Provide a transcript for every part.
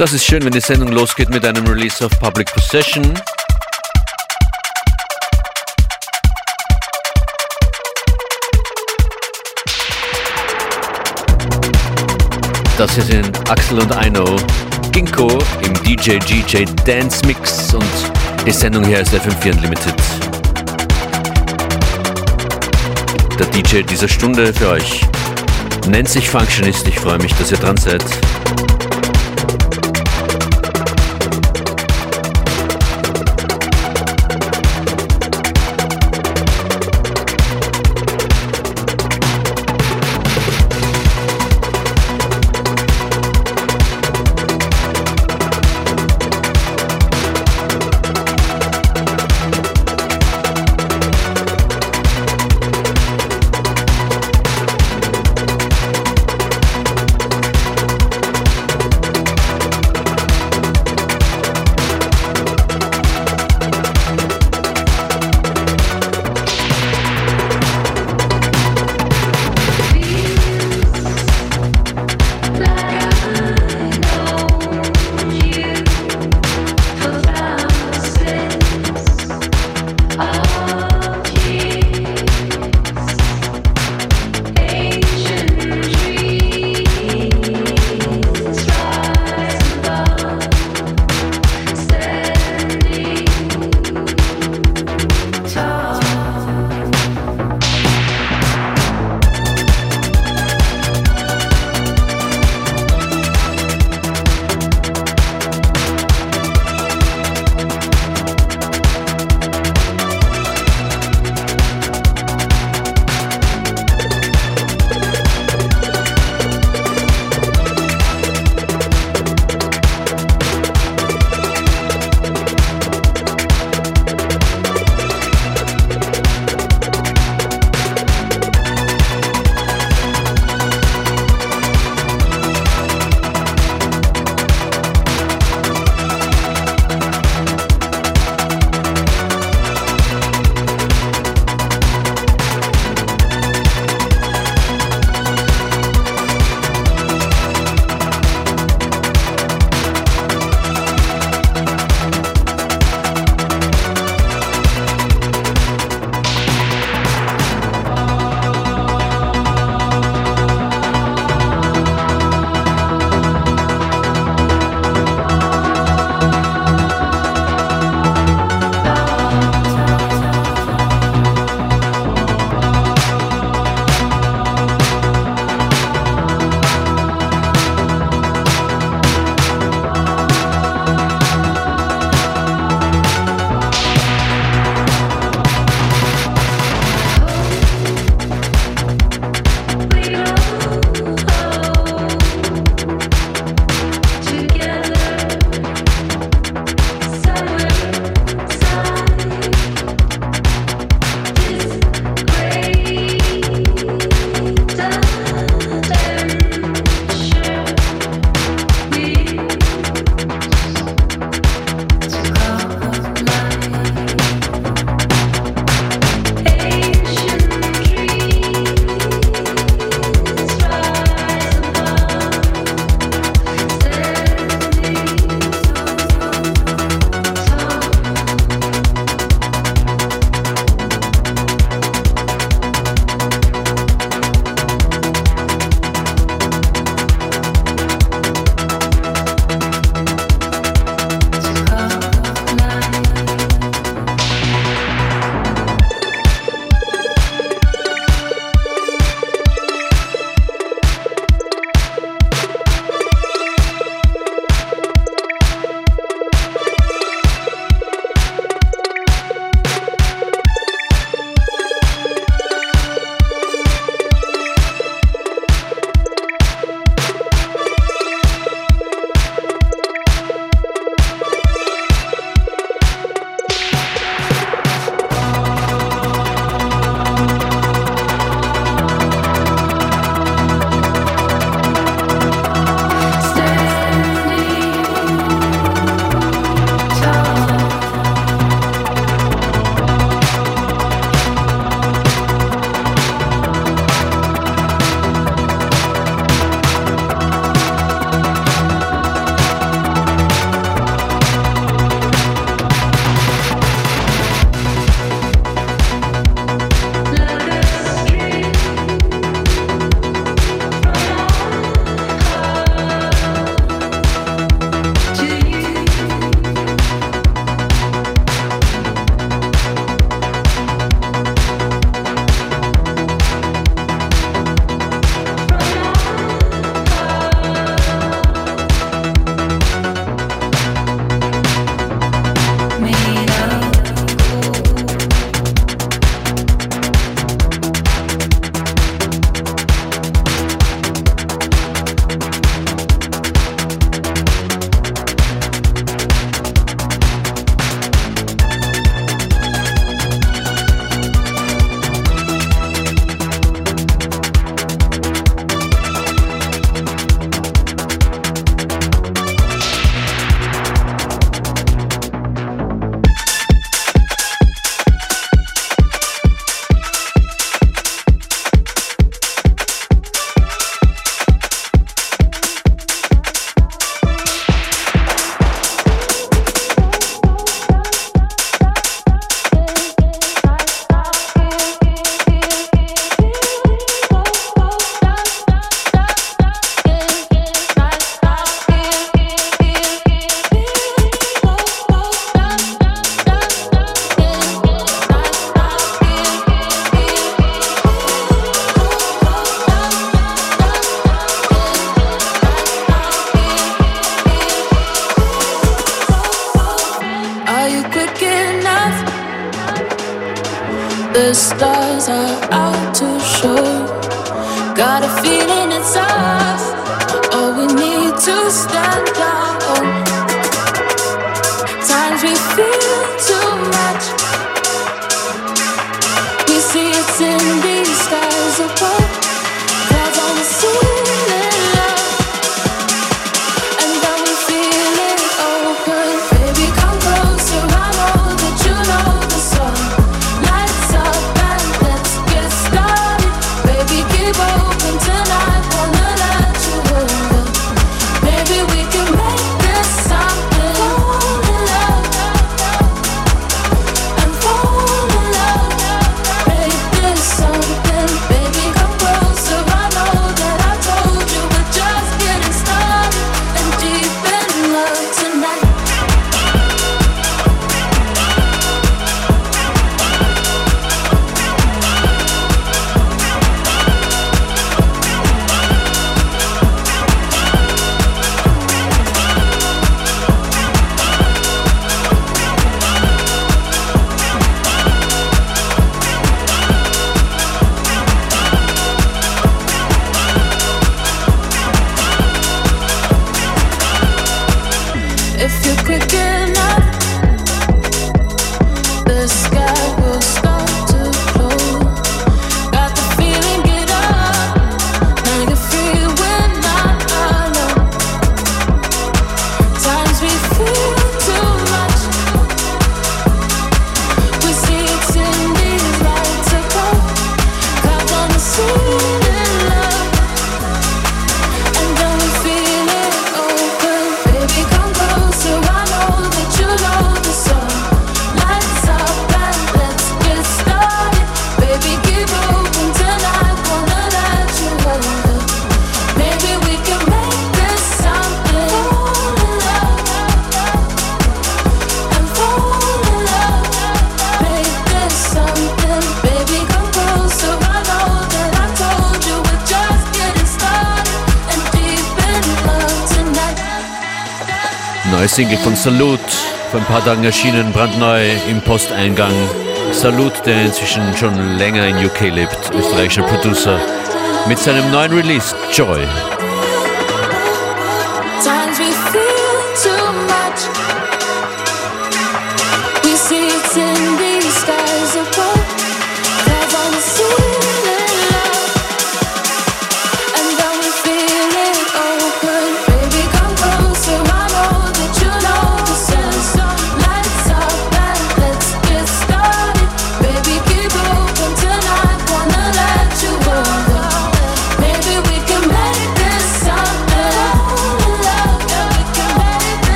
Das ist schön, wenn die Sendung losgeht mit einem Release of Public Possession. Das hier sind Axel und Aino, Ginkgo im DJ GJ Dance Mix und die Sendung hier ist FM4 Unlimited. Der DJ dieser Stunde für euch nennt sich Functionist. Ich freue mich, dass ihr dran seid. Single von Salut, vor ein paar Tagen erschienen, brandneu im Posteingang. Salut, der inzwischen schon länger in UK lebt, österreichischer Producer, mit seinem neuen Release Joy. via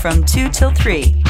from 2 till 3.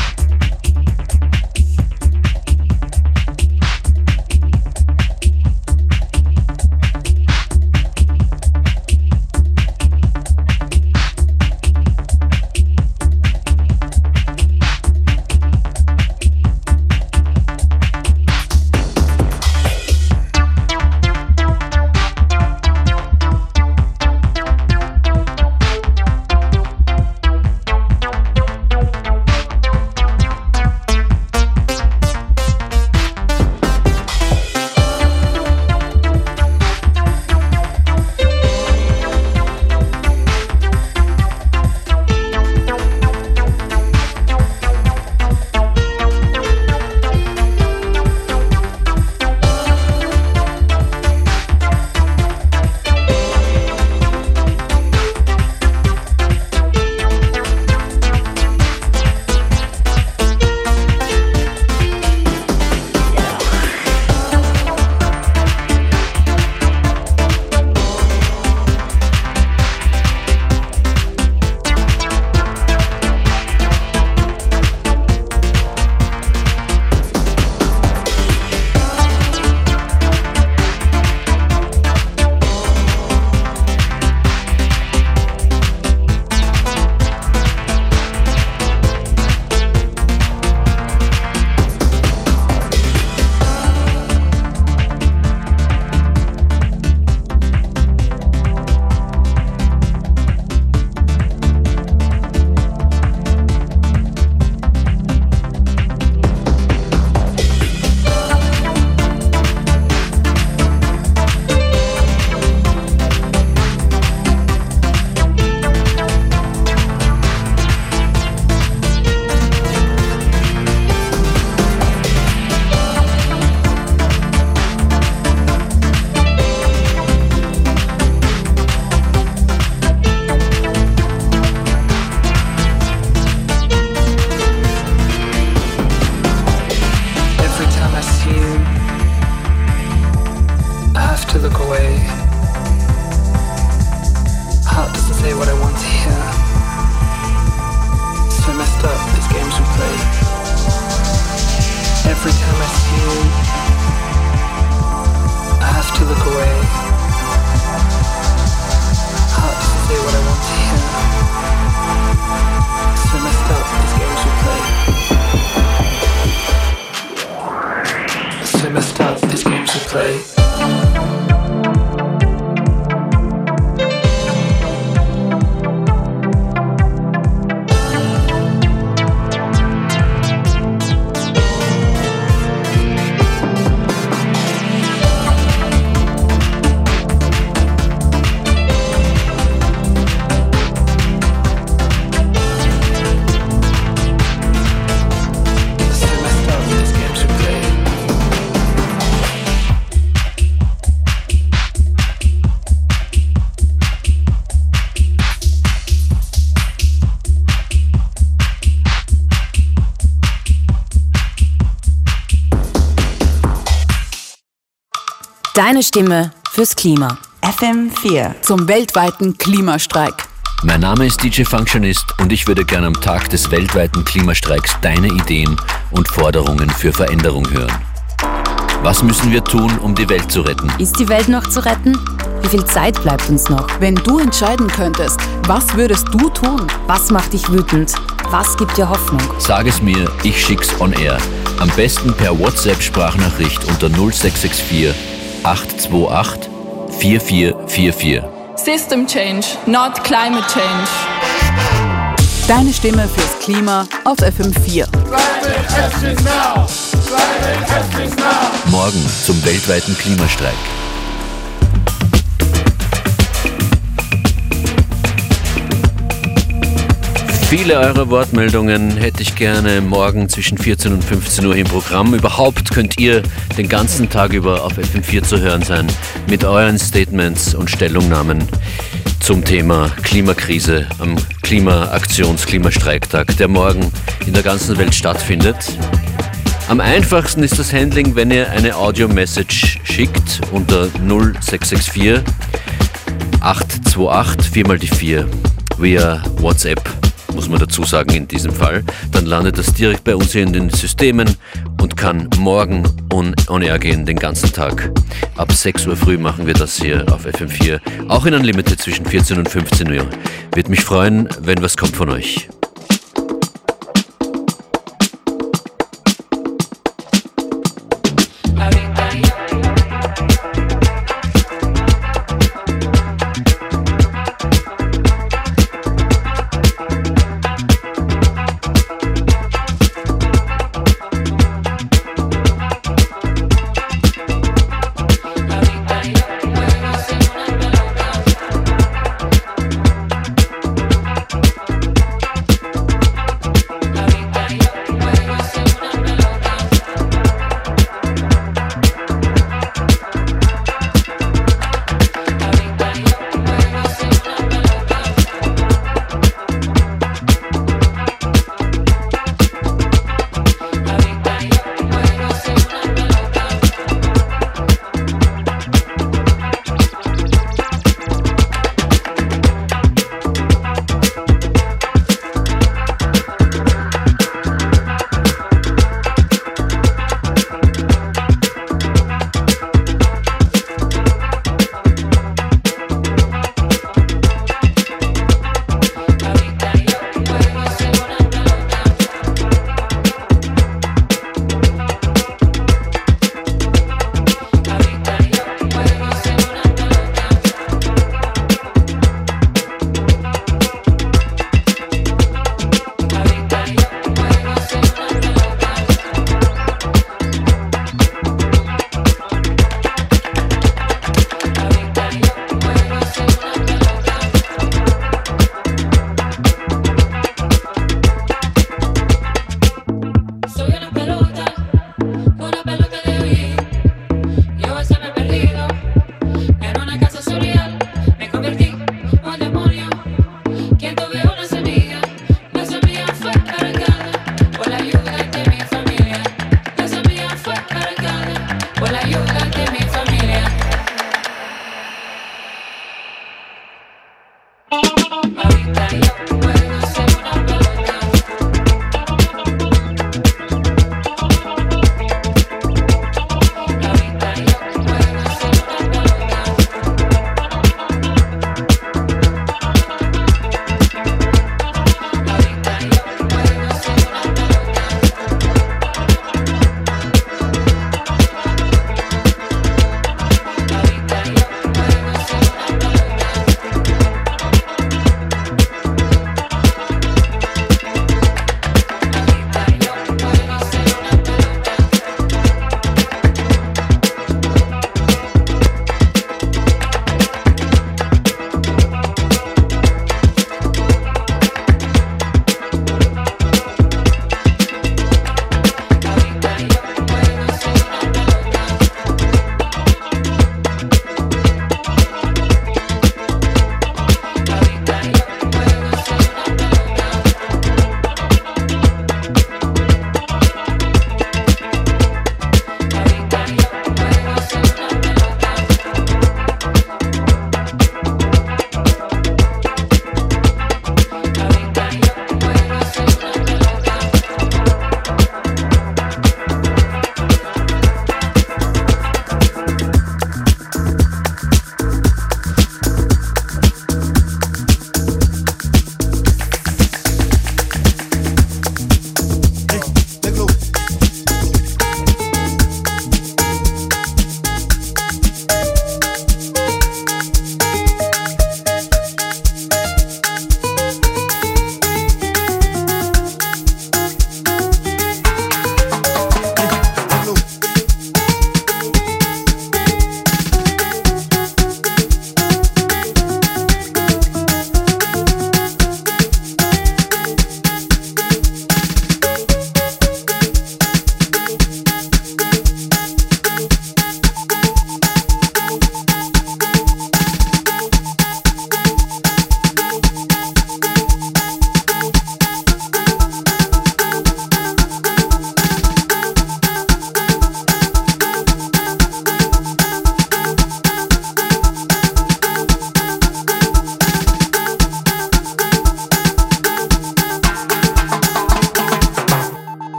Deine Stimme fürs Klima. FM4. Zum weltweiten Klimastreik. Mein Name ist DJ Functionist und ich würde gerne am Tag des weltweiten Klimastreiks deine Ideen und Forderungen für Veränderung hören. Was müssen wir tun, um die Welt zu retten? Ist die Welt noch zu retten? Wie viel Zeit bleibt uns noch? Wenn du entscheiden könntest, was würdest du tun? Was macht dich wütend? Was gibt dir Hoffnung? Sag es mir, ich schick's on air. Am besten per WhatsApp-Sprachnachricht unter 0664 828 4444. System change, not climate change. Deine Stimme fürs Klima auf FM4. Morgen zum weltweiten Klimastreik. Viele eurer Wortmeldungen hätte ich gerne morgen zwischen 14 und 15 Uhr im Programm. Überhaupt könnt ihr den ganzen Tag über auf FM4 zu hören sein mit euren Statements und Stellungnahmen zum Thema Klimakrise am Klimaaktions-, Klimastreiktag, der morgen in der ganzen Welt stattfindet. Am einfachsten ist das Handling, wenn ihr eine Audio-Message schickt unter 0664 828 4 mal die 4 via WhatsApp, muss man dazu sagen in diesem Fall. Dann landet das direkt bei uns hier in den Systemen und kann morgen on, on air gehen, den ganzen Tag. Ab 6 Uhr früh machen wir das hier auf FM4, auch in Unlimited zwischen 14 und 15 Uhr. Wird mich freuen, wenn was kommt von euch.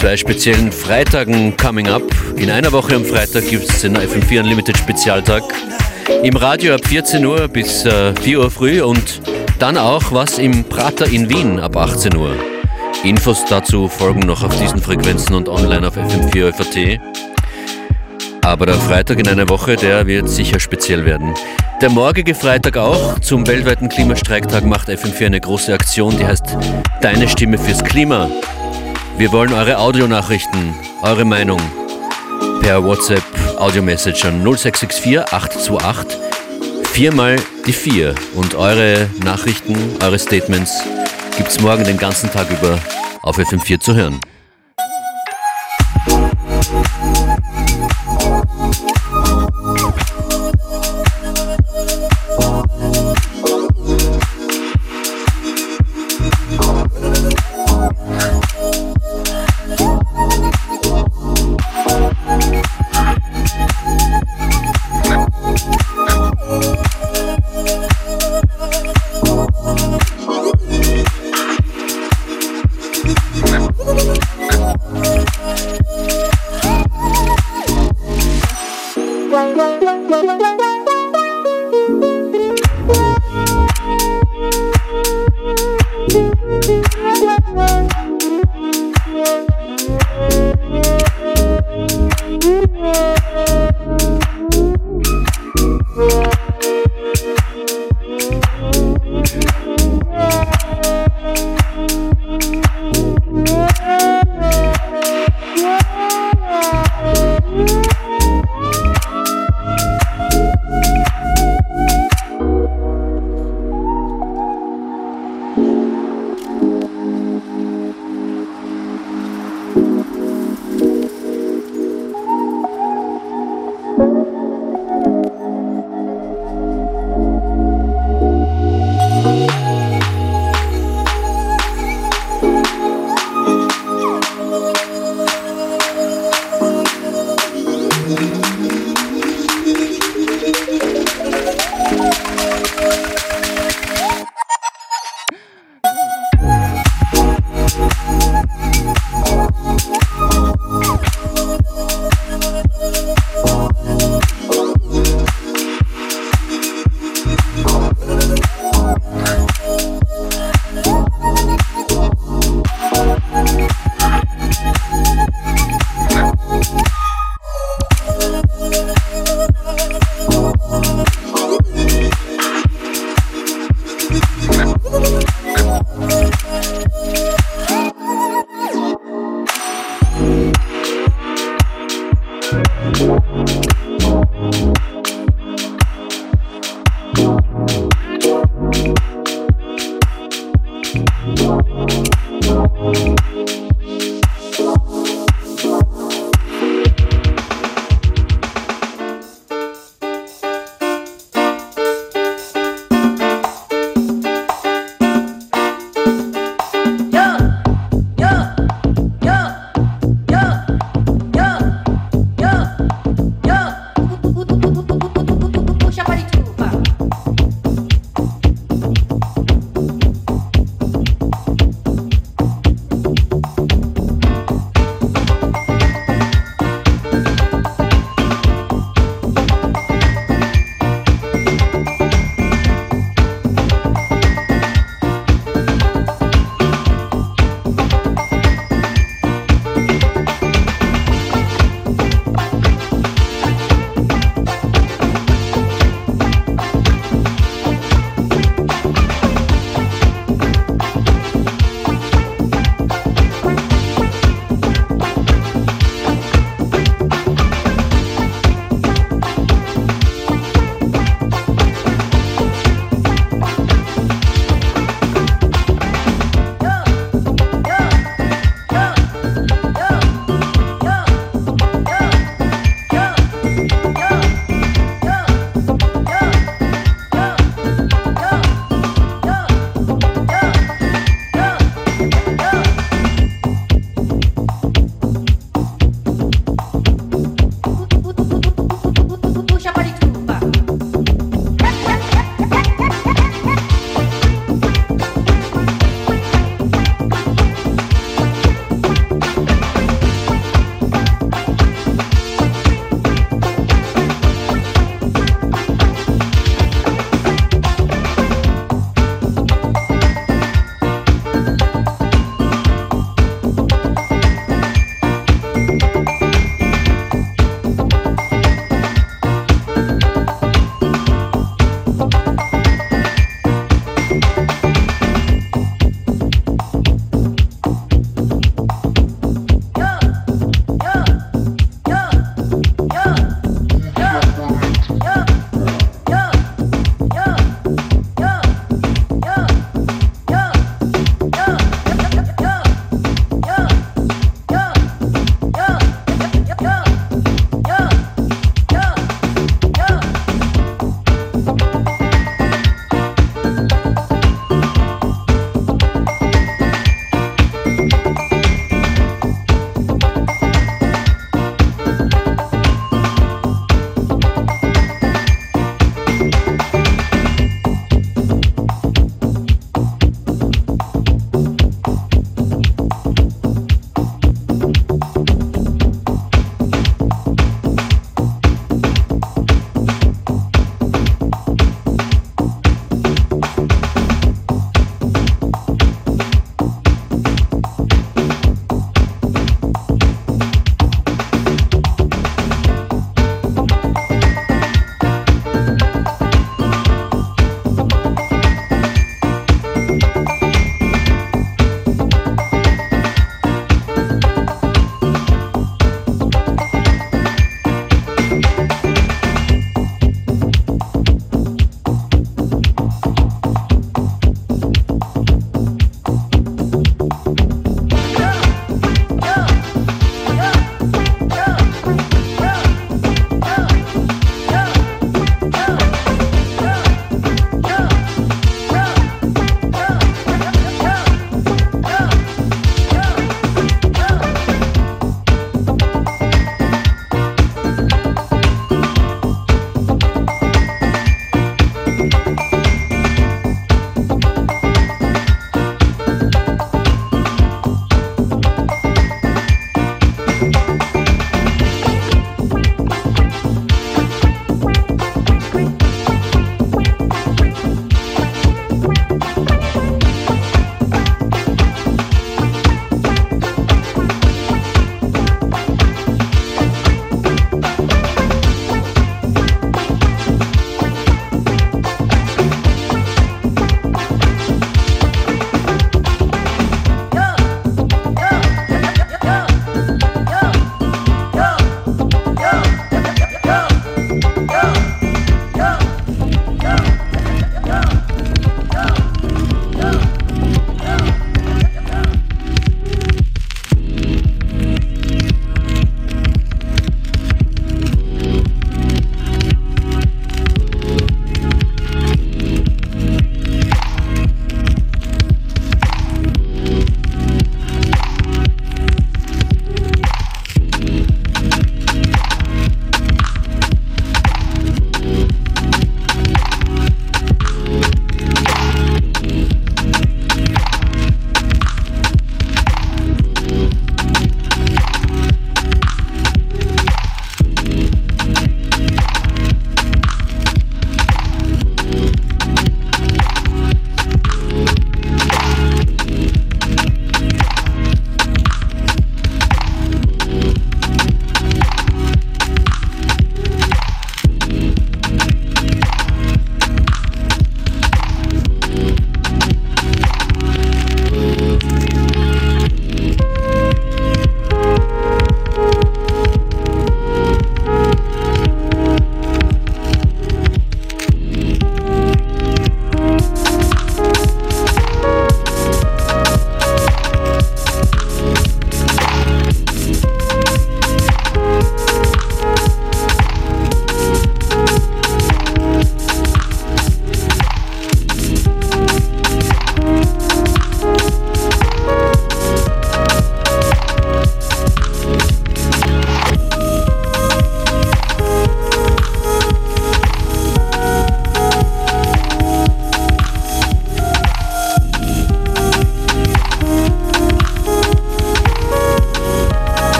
Zwei speziellen Freitagen coming up. In einer Woche am Freitag gibt es den FM4 Unlimited Spezialtag. Im Radio ab 14 Uhr bis äh, 4 Uhr früh und dann auch was im Prater in Wien ab 18 Uhr. Infos dazu folgen noch auf diesen Frequenzen und online auf FM4 FAT. Aber der Freitag in einer Woche, der wird sicher speziell werden. Der morgige Freitag auch. Zum weltweiten Klimastreiktag macht FM4 eine große Aktion, die heißt Deine Stimme fürs Klima. Wir wollen eure Audionachrichten, eure Meinung per WhatsApp Audio-Message an 0664 828 viermal die 4 und eure Nachrichten, eure Statements gibt es morgen den ganzen Tag über auf FM4 zu hören.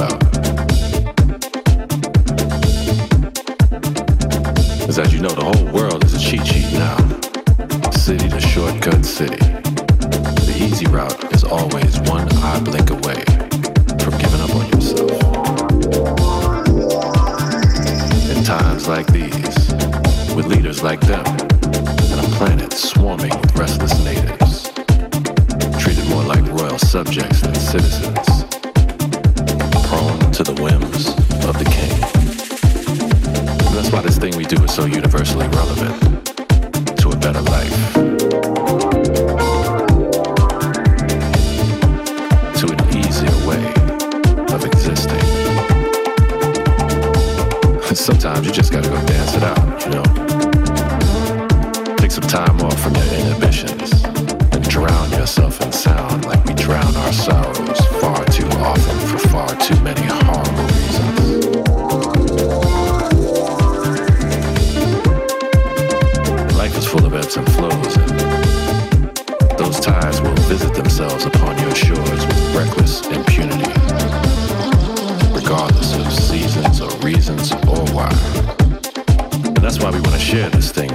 about. Because as you know, the whole world is a cheat sheet now. City to shortcut city. The easy route is always one eye blink away from giving up on yourself. In times like these, with leaders like them, and a planet swarming with restless natives, treated more like royal subjects than citizens. of. And that's why this thing we do is so universally relevant to a better life. To an easier way of existing. Sometimes you just gotta go dance it out, you know? Take some time off from your inhibitions and drown yourself in sound like we drown our sorrows far too often for far too many share this thing.